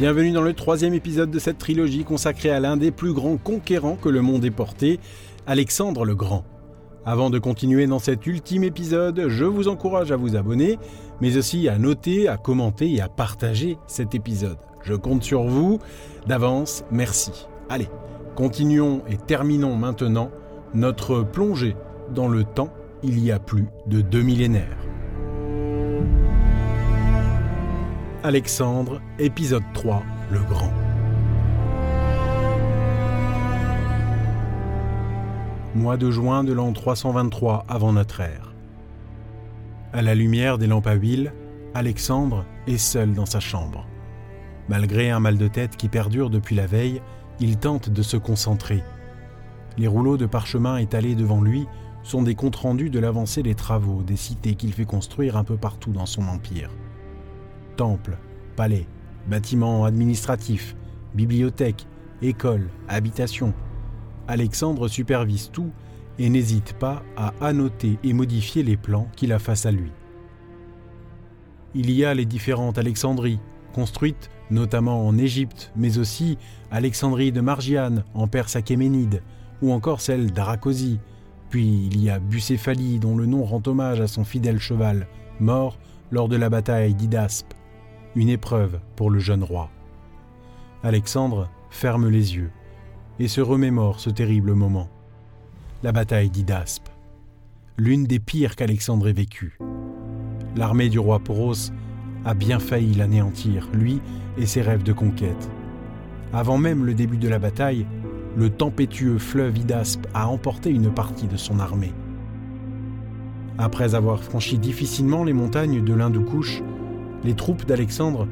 Bienvenue dans le troisième épisode de cette trilogie consacrée à l'un des plus grands conquérants que le monde ait porté, Alexandre le Grand. Avant de continuer dans cet ultime épisode, je vous encourage à vous abonner, mais aussi à noter, à commenter et à partager cet épisode. Je compte sur vous. D'avance, merci. Allez, continuons et terminons maintenant notre plongée dans le temps il y a plus de deux millénaires. Alexandre, épisode 3, le Grand. Mois de juin de l'an 323 avant notre ère. À la lumière des lampes à huile, Alexandre est seul dans sa chambre. Malgré un mal de tête qui perdure depuis la veille, il tente de se concentrer. Les rouleaux de parchemin étalés devant lui sont des comptes rendus de l'avancée des travaux des cités qu'il fait construire un peu partout dans son empire. Temples, palais, bâtiments administratifs, bibliothèques, écoles, habitations. Alexandre supervise tout et n'hésite pas à annoter et modifier les plans qu'il a face à lui. Il y a les différentes Alexandries, construites notamment en Égypte, mais aussi Alexandrie de Margiane en Perse achéménide, ou encore celle d'Aracosie. Puis il y a Bucéphalie, dont le nom rend hommage à son fidèle cheval, mort lors de la bataille d'Idaspe, une épreuve pour le jeune roi. Alexandre ferme les yeux et se remémore ce terrible moment. La bataille d'Idaspe, l'une des pires qu'Alexandre ait vécues. L'armée du roi Poros a bien failli l'anéantir, lui et ses rêves de conquête. Avant même le début de la bataille, le tempétueux fleuve Idaspe a emporté une partie de son armée. Après avoir franchi difficilement les montagnes de l'Hindoukouche, les troupes d'Alexandre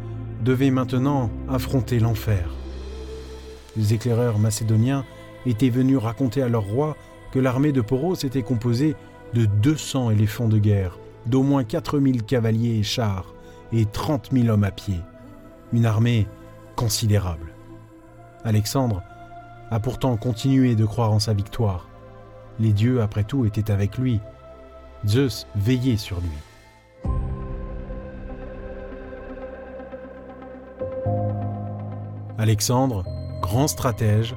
devaient maintenant affronter l'enfer. Les éclaireurs macédoniens étaient venus raconter à leur roi que l'armée de Poros était composée de 200 éléphants de guerre, d'au moins 4000 cavaliers et chars, et 30 000 hommes à pied. Une armée considérable. Alexandre a pourtant continué de croire en sa victoire. Les dieux, après tout, étaient avec lui. Zeus veillait sur lui. Alexandre, grand stratège,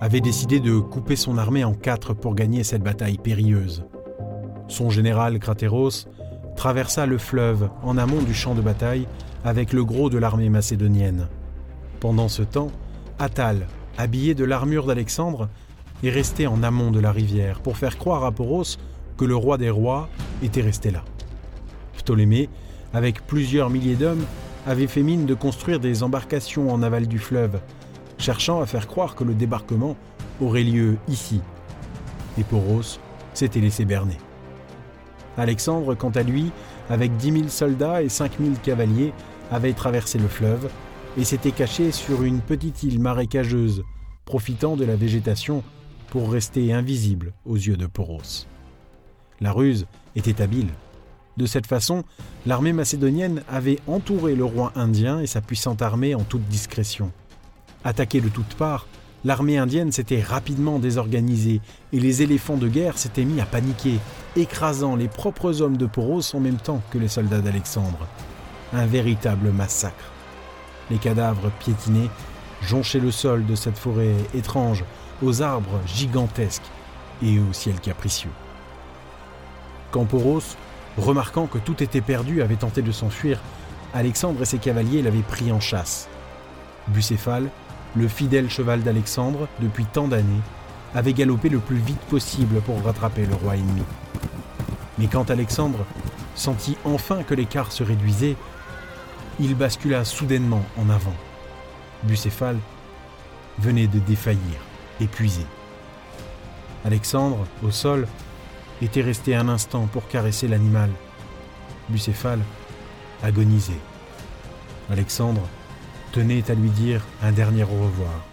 avait décidé de couper son armée en quatre pour gagner cette bataille périlleuse. Son général Cratéros traversa le fleuve en amont du champ de bataille avec le gros de l'armée macédonienne. Pendant ce temps, Attal, habillé de l'armure d'Alexandre, est resté en amont de la rivière pour faire croire à Poros que le roi des rois était resté là. Ptolémée, avec plusieurs milliers d'hommes, avait fait mine de construire des embarcations en aval du fleuve, cherchant à faire croire que le débarquement aurait lieu ici. Et Poros s'était laissé berner. Alexandre, quant à lui, avec dix mille soldats et cinq mille cavaliers, avait traversé le fleuve et s'était caché sur une petite île marécageuse, profitant de la végétation pour rester invisible aux yeux de Poros. La ruse était habile. De cette façon, l'armée macédonienne avait entouré le roi indien et sa puissante armée en toute discrétion. Attaquée de toutes parts, l'armée indienne s'était rapidement désorganisée et les éléphants de guerre s'étaient mis à paniquer, écrasant les propres hommes de Poros en même temps que les soldats d'Alexandre. Un véritable massacre. Les cadavres piétinés jonchaient le sol de cette forêt étrange, aux arbres gigantesques et au ciel capricieux. Quand Poros, remarquant que tout était perdu, avait tenté de s'enfuir, Alexandre et ses cavaliers l'avaient pris en chasse. Bucéphale, le fidèle cheval d'Alexandre, depuis tant d'années, avait galopé le plus vite possible pour rattraper le roi ennemi. Mais quand Alexandre sentit enfin que l'écart se réduisait, il bascula soudainement en avant. Bucéphale venait de défaillir, épuisé. Alexandre, au sol, était resté un instant pour caresser l'animal. Bucéphale agonisait. Alexandre tenait à lui dire un dernier au revoir.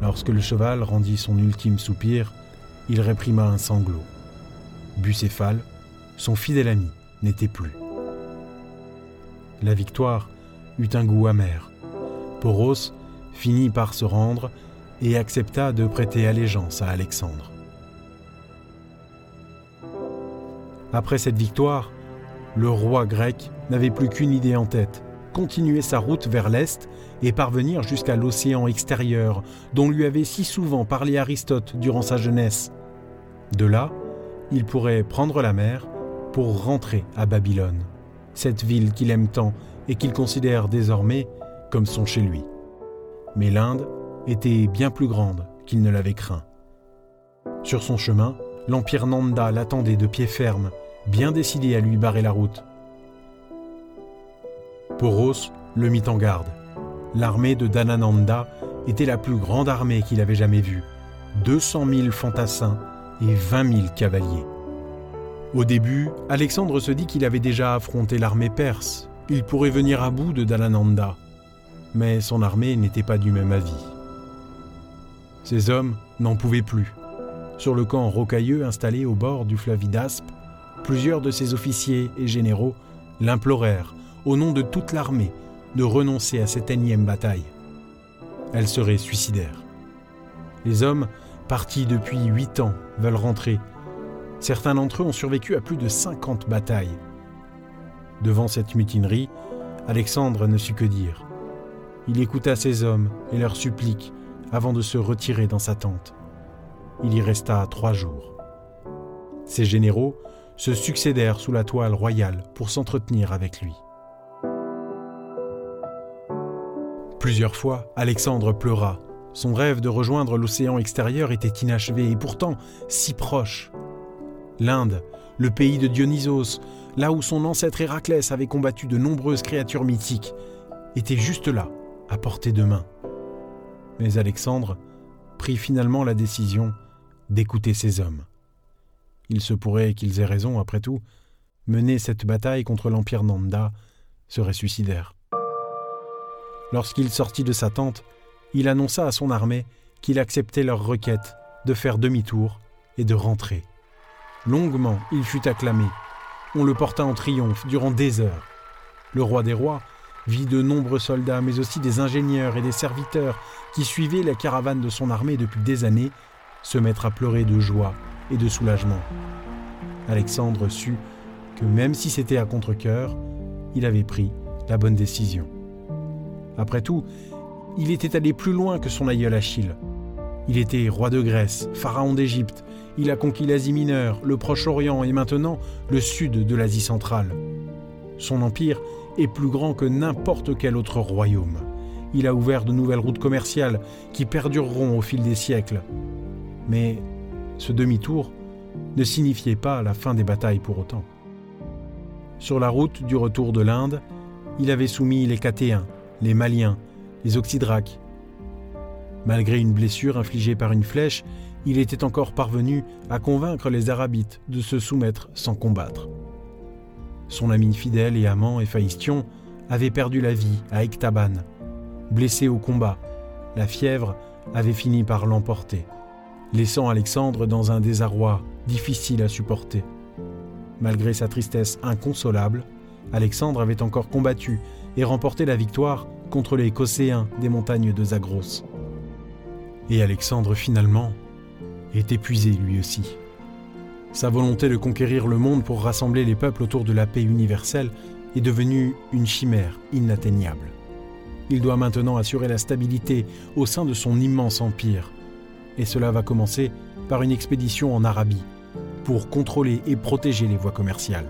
Lorsque le cheval rendit son ultime soupir, il réprima un sanglot. Bucéphale, son fidèle ami, n'était plus. La victoire eut un goût amer. Poros finit par se rendre et accepta de prêter allégeance à Alexandre. Après cette victoire, le roi grec n'avait plus qu'une idée en tête, continuer sa route vers l'Est et parvenir jusqu'à l'océan extérieur dont lui avait si souvent parlé Aristote durant sa jeunesse. De là, il pourrait prendre la mer pour rentrer à Babylone, cette ville qu'il aime tant et qu'il considère désormais comme son chez lui. Mais l'Inde était bien plus grande qu'il ne l'avait craint. Sur son chemin, l'empire Nanda l'attendait de pied ferme bien décidé à lui barrer la route. Poros le mit en garde. L'armée de Danananda était la plus grande armée qu'il avait jamais vue. 200 000 fantassins et 20 000 cavaliers. Au début, Alexandre se dit qu'il avait déjà affronté l'armée perse. Il pourrait venir à bout de Danananda. Mais son armée n'était pas du même avis. Ses hommes n'en pouvaient plus. Sur le camp rocailleux installé au bord du fleuve Hidaspe, Plusieurs de ses officiers et généraux l'implorèrent, au nom de toute l'armée, de renoncer à cette énième bataille. Elle serait suicidaire. Les hommes, partis depuis huit ans, veulent rentrer. Certains d'entre eux ont survécu à plus de 50 batailles. Devant cette mutinerie, Alexandre ne sut que dire. Il écouta ses hommes et leurs suppliques avant de se retirer dans sa tente. Il y resta trois jours. Ses généraux se succédèrent sous la toile royale pour s'entretenir avec lui. Plusieurs fois, Alexandre pleura. Son rêve de rejoindre l'océan extérieur était inachevé et pourtant si proche. L'Inde, le pays de Dionysos, là où son ancêtre Héraclès avait combattu de nombreuses créatures mythiques, était juste là, à portée de main. Mais Alexandre prit finalement la décision d'écouter ses hommes. Il se pourrait qu'ils aient raison, après tout. Mener cette bataille contre l'Empire Nanda serait suicidaire. Lorsqu'il sortit de sa tente, il annonça à son armée qu'il acceptait leur requête de faire demi-tour et de rentrer. Longuement, il fut acclamé. On le porta en triomphe durant des heures. Le roi des rois vit de nombreux soldats, mais aussi des ingénieurs et des serviteurs qui suivaient la caravane de son armée depuis des années, se mettre à pleurer de joie et de soulagement. Alexandre sut que même si c'était à contre-coeur, il avait pris la bonne décision. Après tout, il était allé plus loin que son aïeul Achille. Il était roi de Grèce, pharaon d'Égypte, il a conquis l'Asie mineure, le Proche-Orient et maintenant le sud de l'Asie centrale. Son empire est plus grand que n'importe quel autre royaume. Il a ouvert de nouvelles routes commerciales qui perdureront au fil des siècles. Mais ce demi-tour ne signifiait pas la fin des batailles pour autant. Sur la route du retour de l'Inde, il avait soumis les Catéens, les Maliens, les Oxydraques. Malgré une blessure infligée par une flèche, il était encore parvenu à convaincre les Arabites de se soumettre sans combattre. Son ami fidèle et amant Éphaïstion avait perdu la vie à Ectaban. Blessé au combat, la fièvre avait fini par l'emporter laissant Alexandre dans un désarroi difficile à supporter. Malgré sa tristesse inconsolable, Alexandre avait encore combattu et remporté la victoire contre les Cosséens des montagnes de Zagros. Et Alexandre finalement est épuisé lui aussi. Sa volonté de conquérir le monde pour rassembler les peuples autour de la paix universelle est devenue une chimère inatteignable. Il doit maintenant assurer la stabilité au sein de son immense empire, et cela va commencer par une expédition en Arabie pour contrôler et protéger les voies commerciales.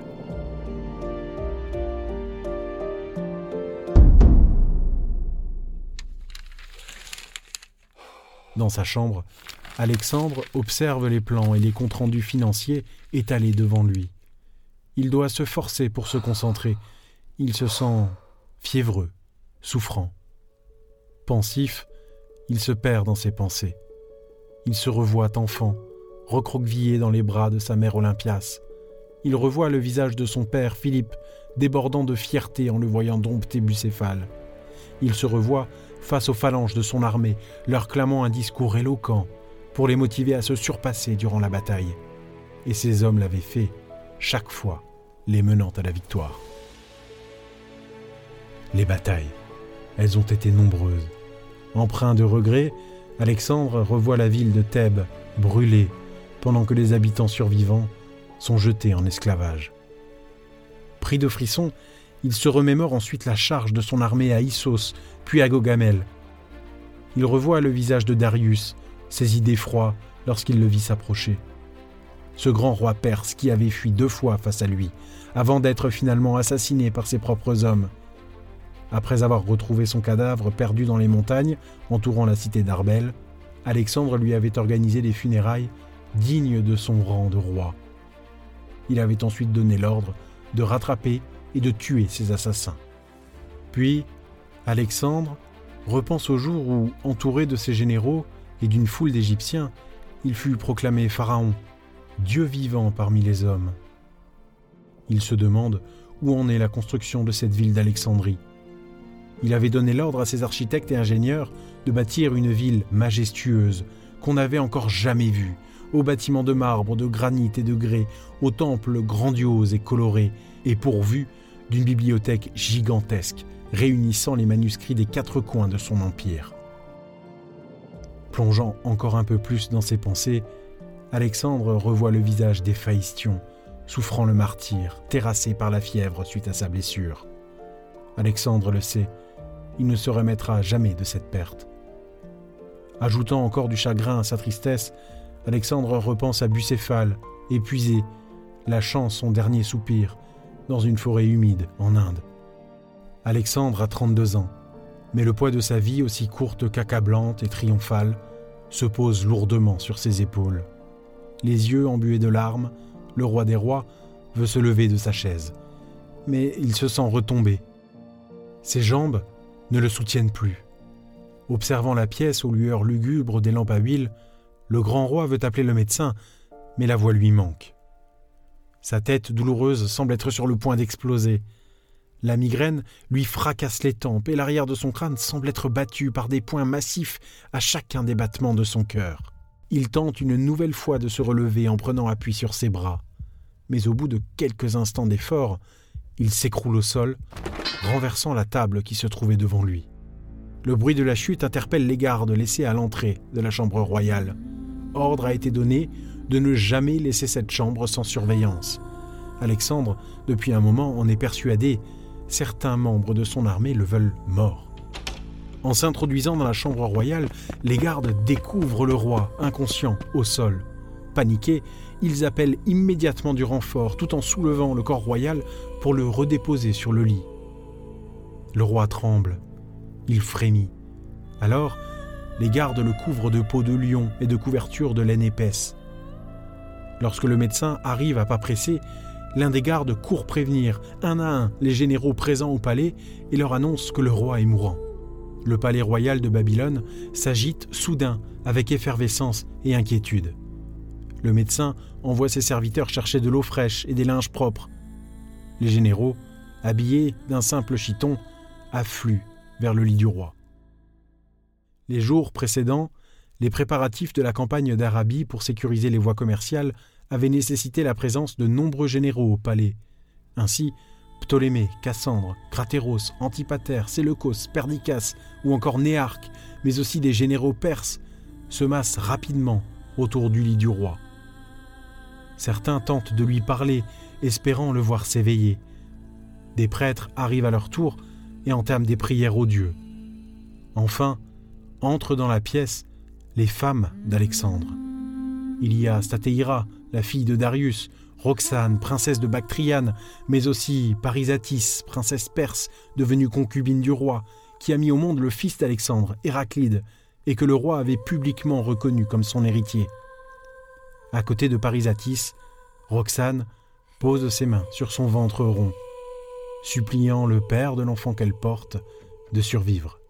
Dans sa chambre, Alexandre observe les plans et les comptes rendus financiers étalés devant lui. Il doit se forcer pour se concentrer. Il se sent fiévreux, souffrant. Pensif, il se perd dans ses pensées. Il se revoit enfant, recroquevillé dans les bras de sa mère Olympias. Il revoit le visage de son père Philippe, débordant de fierté en le voyant dompter Bucéphale. Il se revoit face aux phalanges de son armée, leur clamant un discours éloquent pour les motiver à se surpasser durant la bataille. Et ces hommes l'avaient fait, chaque fois, les menant à la victoire. Les batailles, elles ont été nombreuses. Empreint de regrets, Alexandre revoit la ville de Thèbes brûlée, pendant que les habitants survivants sont jetés en esclavage. Pris de frissons, il se remémore ensuite la charge de son armée à Issos, puis à Gogamel. Il revoit le visage de Darius, ses idées froides lorsqu'il le vit s'approcher. Ce grand roi perse qui avait fui deux fois face à lui, avant d'être finalement assassiné par ses propres hommes. Après avoir retrouvé son cadavre perdu dans les montagnes entourant la cité d'Arbel, Alexandre lui avait organisé des funérailles dignes de son rang de roi. Il avait ensuite donné l'ordre de rattraper et de tuer ses assassins. Puis, Alexandre repense au jour où, entouré de ses généraux et d'une foule d'Égyptiens, il fut proclamé Pharaon, Dieu vivant parmi les hommes. Il se demande où en est la construction de cette ville d'Alexandrie. Il avait donné l'ordre à ses architectes et ingénieurs de bâtir une ville majestueuse qu'on n'avait encore jamais vue, aux bâtiments de marbre, de granit et de grès, aux temples grandioses et colorés, et pourvu d'une bibliothèque gigantesque réunissant les manuscrits des quatre coins de son empire. Plongeant encore un peu plus dans ses pensées, Alexandre revoit le visage d'Éphaïstion, souffrant le martyr, terrassé par la fièvre suite à sa blessure. Alexandre le sait, il ne se remettra jamais de cette perte. Ajoutant encore du chagrin à sa tristesse, Alexandre repense à Bucéphale, épuisé, lâchant son dernier soupir dans une forêt humide en Inde. Alexandre a 32 ans, mais le poids de sa vie aussi courte qu'accablante et triomphale se pose lourdement sur ses épaules. Les yeux embués de larmes, le roi des rois veut se lever de sa chaise, mais il se sent retomber. Ses jambes ne le soutiennent plus. Observant la pièce aux lueurs lugubres des lampes à huile, le grand roi veut appeler le médecin, mais la voix lui manque. Sa tête douloureuse semble être sur le point d'exploser. La migraine lui fracasse les tempes et l'arrière de son crâne semble être battu par des points massifs à chacun des battements de son cœur. Il tente une nouvelle fois de se relever en prenant appui sur ses bras. Mais au bout de quelques instants d'effort, il s'écroule au sol, renversant la table qui se trouvait devant lui. Le bruit de la chute interpelle les gardes laissés à l'entrée de la chambre royale. Ordre a été donné de ne jamais laisser cette chambre sans surveillance. Alexandre, depuis un moment, en est persuadé. Certains membres de son armée le veulent mort. En s'introduisant dans la chambre royale, les gardes découvrent le roi, inconscient, au sol. Paniqués, ils appellent immédiatement du renfort tout en soulevant le corps royal pour le redéposer sur le lit. Le roi tremble. Il frémit. Alors, les gardes le couvrent de peau de lion et de couvertures de laine épaisse. Lorsque le médecin arrive à pas pressé, l'un des gardes court prévenir, un à un, les généraux présents au palais et leur annonce que le roi est mourant. Le palais royal de Babylone s'agite soudain avec effervescence et inquiétude. Le médecin envoie ses serviteurs chercher de l'eau fraîche et des linges propres. Les généraux, habillés d'un simple chiton, affluent vers le lit du roi. Les jours précédents, les préparatifs de la campagne d'Arabie pour sécuriser les voies commerciales avait nécessité la présence de nombreux généraux au palais. Ainsi, Ptolémée, Cassandre, Cratéros, Antipater, Séleucos, Perdiccas ou encore Néarque, mais aussi des généraux perses, se massent rapidement autour du lit du roi. Certains tentent de lui parler, espérant le voir s'éveiller. Des prêtres arrivent à leur tour et entament des prières aux dieux. Enfin, entrent dans la pièce les femmes d'Alexandre. Il y a Stateira, la fille de Darius, Roxane, princesse de Bactriane, mais aussi Parisatis, princesse perse, devenue concubine du roi, qui a mis au monde le fils d'Alexandre, Héraclide, et que le roi avait publiquement reconnu comme son héritier. À côté de Parisatis, Roxane pose ses mains sur son ventre rond, suppliant le père de l'enfant qu'elle porte de survivre.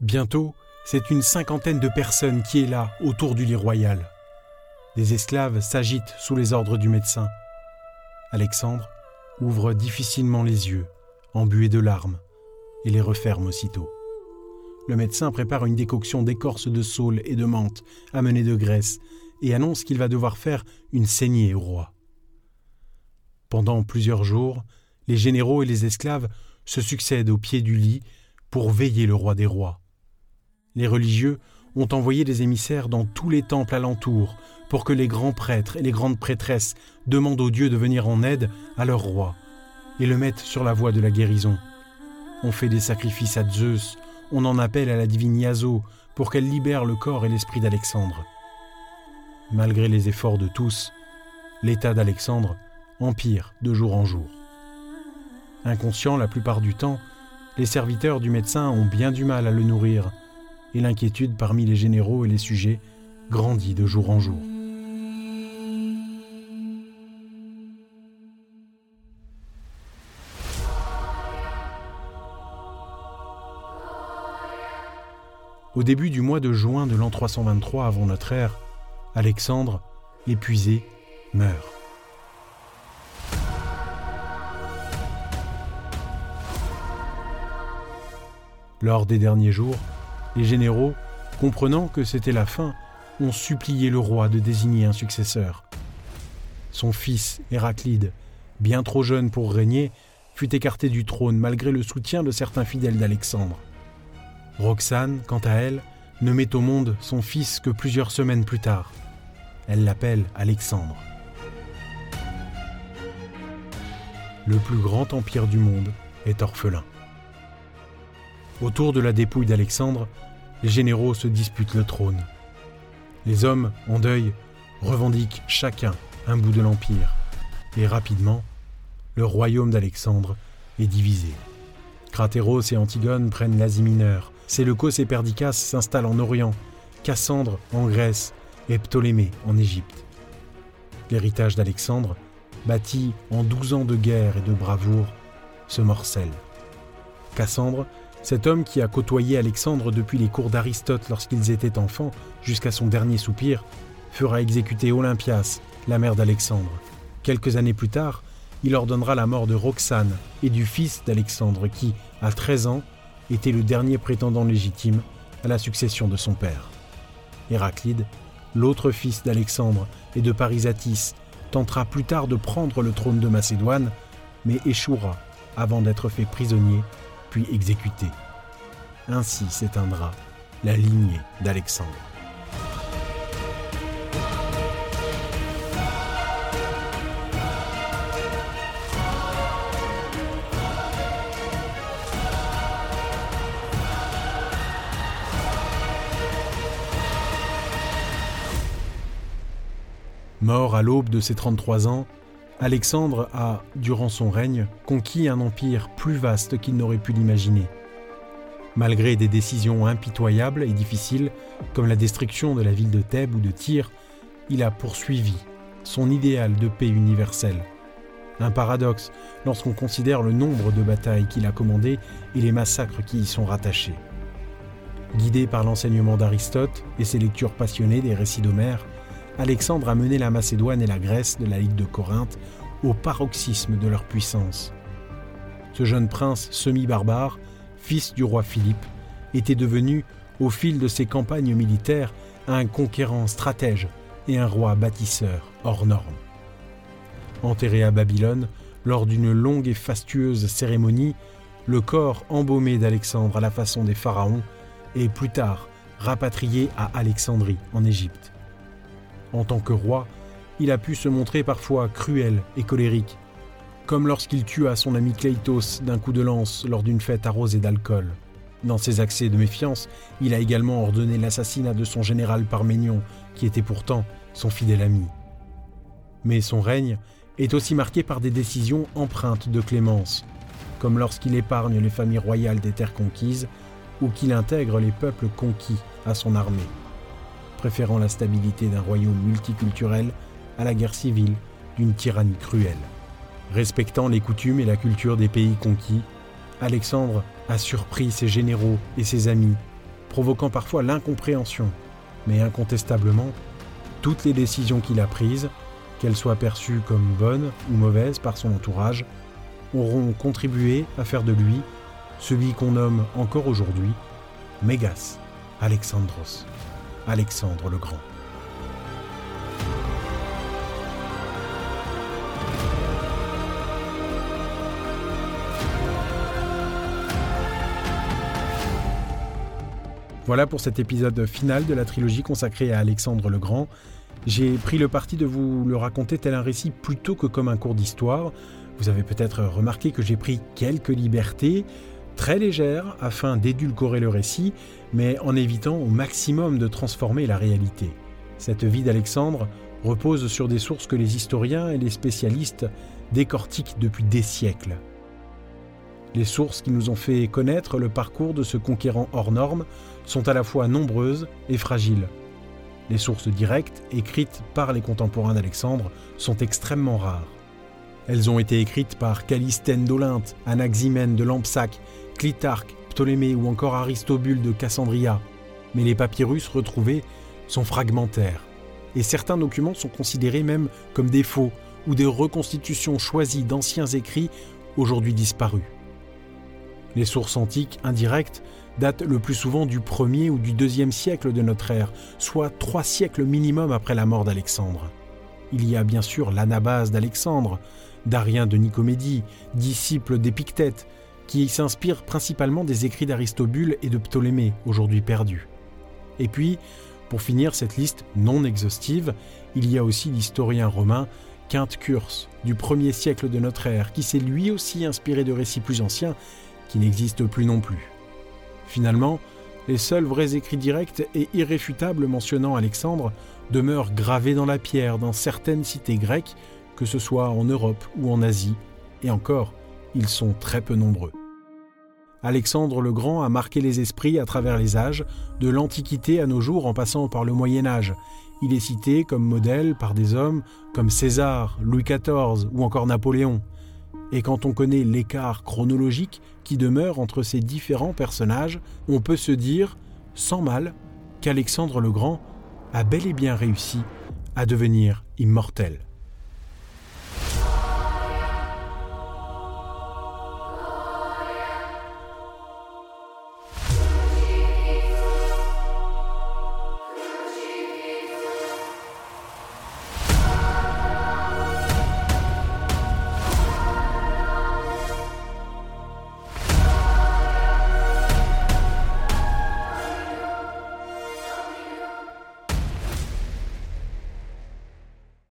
Bientôt, c'est une cinquantaine de personnes qui est là autour du lit royal. Des esclaves s'agitent sous les ordres du médecin. Alexandre ouvre difficilement les yeux, embués de larmes, et les referme aussitôt. Le médecin prépare une décoction d'écorce de saule et de menthe amenée de graisse et annonce qu'il va devoir faire une saignée au roi. Pendant plusieurs jours, les généraux et les esclaves se succèdent au pied du lit pour veiller le roi des rois. Les religieux ont envoyé des émissaires dans tous les temples alentours pour que les grands prêtres et les grandes prêtresses demandent aux dieux de venir en aide à leur roi et le mettent sur la voie de la guérison. On fait des sacrifices à Zeus, on en appelle à la divine Iaso pour qu'elle libère le corps et l'esprit d'Alexandre. Malgré les efforts de tous, l'état d'Alexandre empire de jour en jour. Inconscient la plupart du temps, les serviteurs du médecin ont bien du mal à le nourrir, et l'inquiétude parmi les généraux et les sujets grandit de jour en jour. Au début du mois de juin de l'an 323 avant notre ère, Alexandre, épuisé, meurt. Lors des derniers jours, les généraux, comprenant que c'était la fin, ont supplié le roi de désigner un successeur. Son fils, Héraclide, bien trop jeune pour régner, fut écarté du trône malgré le soutien de certains fidèles d'Alexandre. Roxane, quant à elle, ne met au monde son fils que plusieurs semaines plus tard. Elle l'appelle Alexandre. Le plus grand empire du monde est orphelin. Autour de la dépouille d'Alexandre, les généraux se disputent le trône. Les hommes, en deuil, revendiquent chacun un bout de l'Empire. Et rapidement, le royaume d'Alexandre est divisé. Cratéros et Antigone prennent l'Asie mineure, Séleucos et Perdicas s'installent en Orient, Cassandre en Grèce et Ptolémée en Égypte. L'héritage d'Alexandre, bâti en douze ans de guerre et de bravoure, se morcelle. Cassandre cet homme qui a côtoyé Alexandre depuis les cours d'Aristote lorsqu'ils étaient enfants jusqu'à son dernier soupir, fera exécuter Olympias, la mère d'Alexandre. Quelques années plus tard, il ordonnera la mort de Roxane et du fils d'Alexandre qui, à 13 ans, était le dernier prétendant légitime à la succession de son père. Héraclide, l'autre fils d'Alexandre et de Parisatis, tentera plus tard de prendre le trône de Macédoine, mais échouera avant d'être fait prisonnier puis exécuté. Ainsi s'éteindra la lignée d'Alexandre. Mort à l'aube de ses 33 ans, Alexandre a, durant son règne, conquis un empire plus vaste qu'il n'aurait pu l'imaginer. Malgré des décisions impitoyables et difficiles, comme la destruction de la ville de Thèbes ou de Tyr, il a poursuivi son idéal de paix universelle. Un paradoxe lorsqu'on considère le nombre de batailles qu'il a commandées et les massacres qui y sont rattachés. Guidé par l'enseignement d'Aristote et ses lectures passionnées des récits d'Homère, Alexandre a mené la Macédoine et la Grèce de la Ligue de Corinthe au paroxysme de leur puissance. Ce jeune prince semi-barbare, fils du roi Philippe, était devenu, au fil de ses campagnes militaires, un conquérant stratège et un roi bâtisseur hors norme. Enterré à Babylone, lors d'une longue et fastueuse cérémonie, le corps embaumé d'Alexandre à la façon des pharaons est plus tard rapatrié à Alexandrie en Égypte. En tant que roi, il a pu se montrer parfois cruel et colérique, comme lorsqu'il tua son ami Cleitos d'un coup de lance lors d'une fête arrosée d'alcool. Dans ses accès de méfiance, il a également ordonné l'assassinat de son général Parménion, qui était pourtant son fidèle ami. Mais son règne est aussi marqué par des décisions empreintes de clémence, comme lorsqu'il épargne les familles royales des terres conquises ou qu'il intègre les peuples conquis à son armée préférant la stabilité d'un royaume multiculturel à la guerre civile d'une tyrannie cruelle. Respectant les coutumes et la culture des pays conquis, Alexandre a surpris ses généraux et ses amis, provoquant parfois l'incompréhension, mais incontestablement, toutes les décisions qu'il a prises, qu'elles soient perçues comme bonnes ou mauvaises par son entourage, auront contribué à faire de lui celui qu'on nomme encore aujourd'hui Mégas Alexandros, Alexandre le Grand. Voilà pour cet épisode final de la trilogie consacrée à Alexandre le Grand. J'ai pris le parti de vous le raconter tel un récit plutôt que comme un cours d'histoire. Vous avez peut-être remarqué que j'ai pris quelques libertés, très légères, afin d'édulcorer le récit, mais en évitant au maximum de transformer la réalité. Cette vie d'Alexandre repose sur des sources que les historiens et les spécialistes décortiquent depuis des siècles. Les sources qui nous ont fait connaître le parcours de ce conquérant hors norme sont à la fois nombreuses et fragiles. Les sources directes, écrites par les contemporains d'Alexandre, sont extrêmement rares. Elles ont été écrites par Calistène d'Olynte, Anaximène de Lampsaque, Clitarque, Ptolémée ou encore Aristobule de Cassandria. Mais les papyrus retrouvés sont fragmentaires. Et certains documents sont considérés même comme des faux ou des reconstitutions choisies d'anciens écrits aujourd'hui disparus. Les sources antiques indirectes datent le plus souvent du 1er ou du 2e siècle de notre ère, soit trois siècles minimum après la mort d'Alexandre. Il y a bien sûr l'anabase d'Alexandre, d'Arien de Nicomédie, disciple d'Épictète, qui s'inspire principalement des écrits d'Aristobule et de Ptolémée, aujourd'hui perdus. Et puis, pour finir cette liste non exhaustive, il y a aussi l'historien romain Quinte Curse, du 1er siècle de notre ère, qui s'est lui aussi inspiré de récits plus anciens qui n'existent plus non plus. Finalement, les seuls vrais écrits directs et irréfutables mentionnant Alexandre demeurent gravés dans la pierre dans certaines cités grecques, que ce soit en Europe ou en Asie, et encore, ils sont très peu nombreux. Alexandre le Grand a marqué les esprits à travers les âges, de l'Antiquité à nos jours en passant par le Moyen Âge. Il est cité comme modèle par des hommes comme César, Louis XIV ou encore Napoléon. Et quand on connaît l'écart chronologique qui demeure entre ces différents personnages, on peut se dire, sans mal, qu'Alexandre le Grand a bel et bien réussi à devenir immortel.